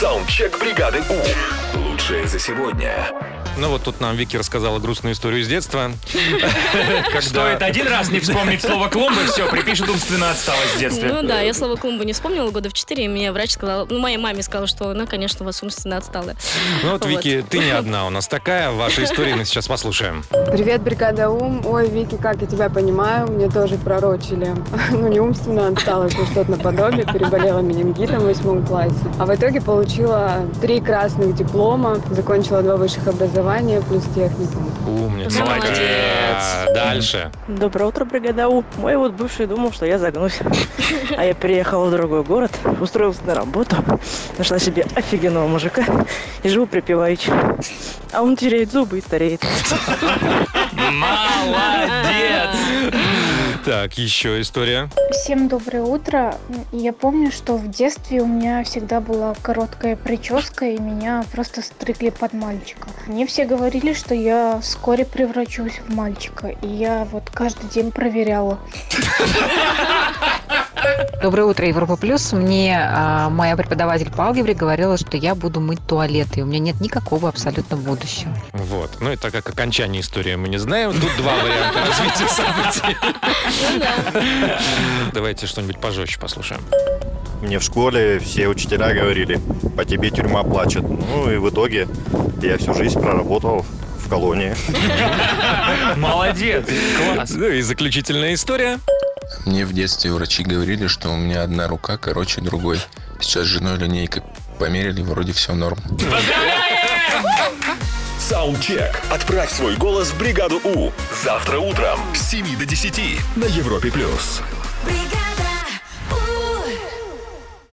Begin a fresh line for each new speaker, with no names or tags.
Саундчек бригады У. Лучшее за сегодня.
Ну вот тут нам Вики рассказала грустную историю из детства.
Стоит один раз не вспомнить слово клумба, все, припишут умственно отсталость в детстве.
Ну да, я слово клумбу не вспомнила года в 4, и мне врач сказал, ну, моей маме сказала, что она, конечно, у вас умственно отсталая.
Ну вот. Вики, ты не одна у нас такая. Ваши истории мы сейчас послушаем.
Привет, бригада Ум. Ой, Вики, как я тебя понимаю, мне тоже пророчили. Ну, не умственно отсталость, но что-то наподобие. Переболела менингитом в восьмом классе. А в итоге получила три красных диплома, закончила два высших образования плюс техникум.
Умница.
Молодец.
А, Дальше.
Доброе утро, бригада У. Мой вот бывший думал, что я загнусь. А я переехала в другой город, устроилась на работу, нашла себе офигенного мужика и живу припеваючи. А он теряет зубы и стареет.
Молодец!
Так, еще история.
Всем доброе утро. Я помню, что в детстве у меня всегда была короткая прическа, и меня просто стригли под мальчика. Мне все говорили, что я вскоре превращусь в мальчика, и я вот каждый день проверяла.
Доброе утро, Европа Плюс. Мне а, моя преподаватель по алгебре говорила, что я буду мыть туалеты. и У меня нет никакого абсолютно будущего.
Вот. Ну и так как окончание истории мы не знаем, тут два варианта развития событий. Давайте что-нибудь пожестче послушаем.
Мне в школе все учителя говорили, по тебе тюрьма плачет. Ну и в итоге я всю жизнь проработал в колонии.
Молодец! Класс!
Ну и заключительная история.
Мне в детстве врачи говорили, что у меня одна рука короче другой. Сейчас с женой линейкой померили, вроде все норм.
Саундчек. Отправь свой голос в бригаду У. Завтра утром с 7 до 10 на Европе+. плюс.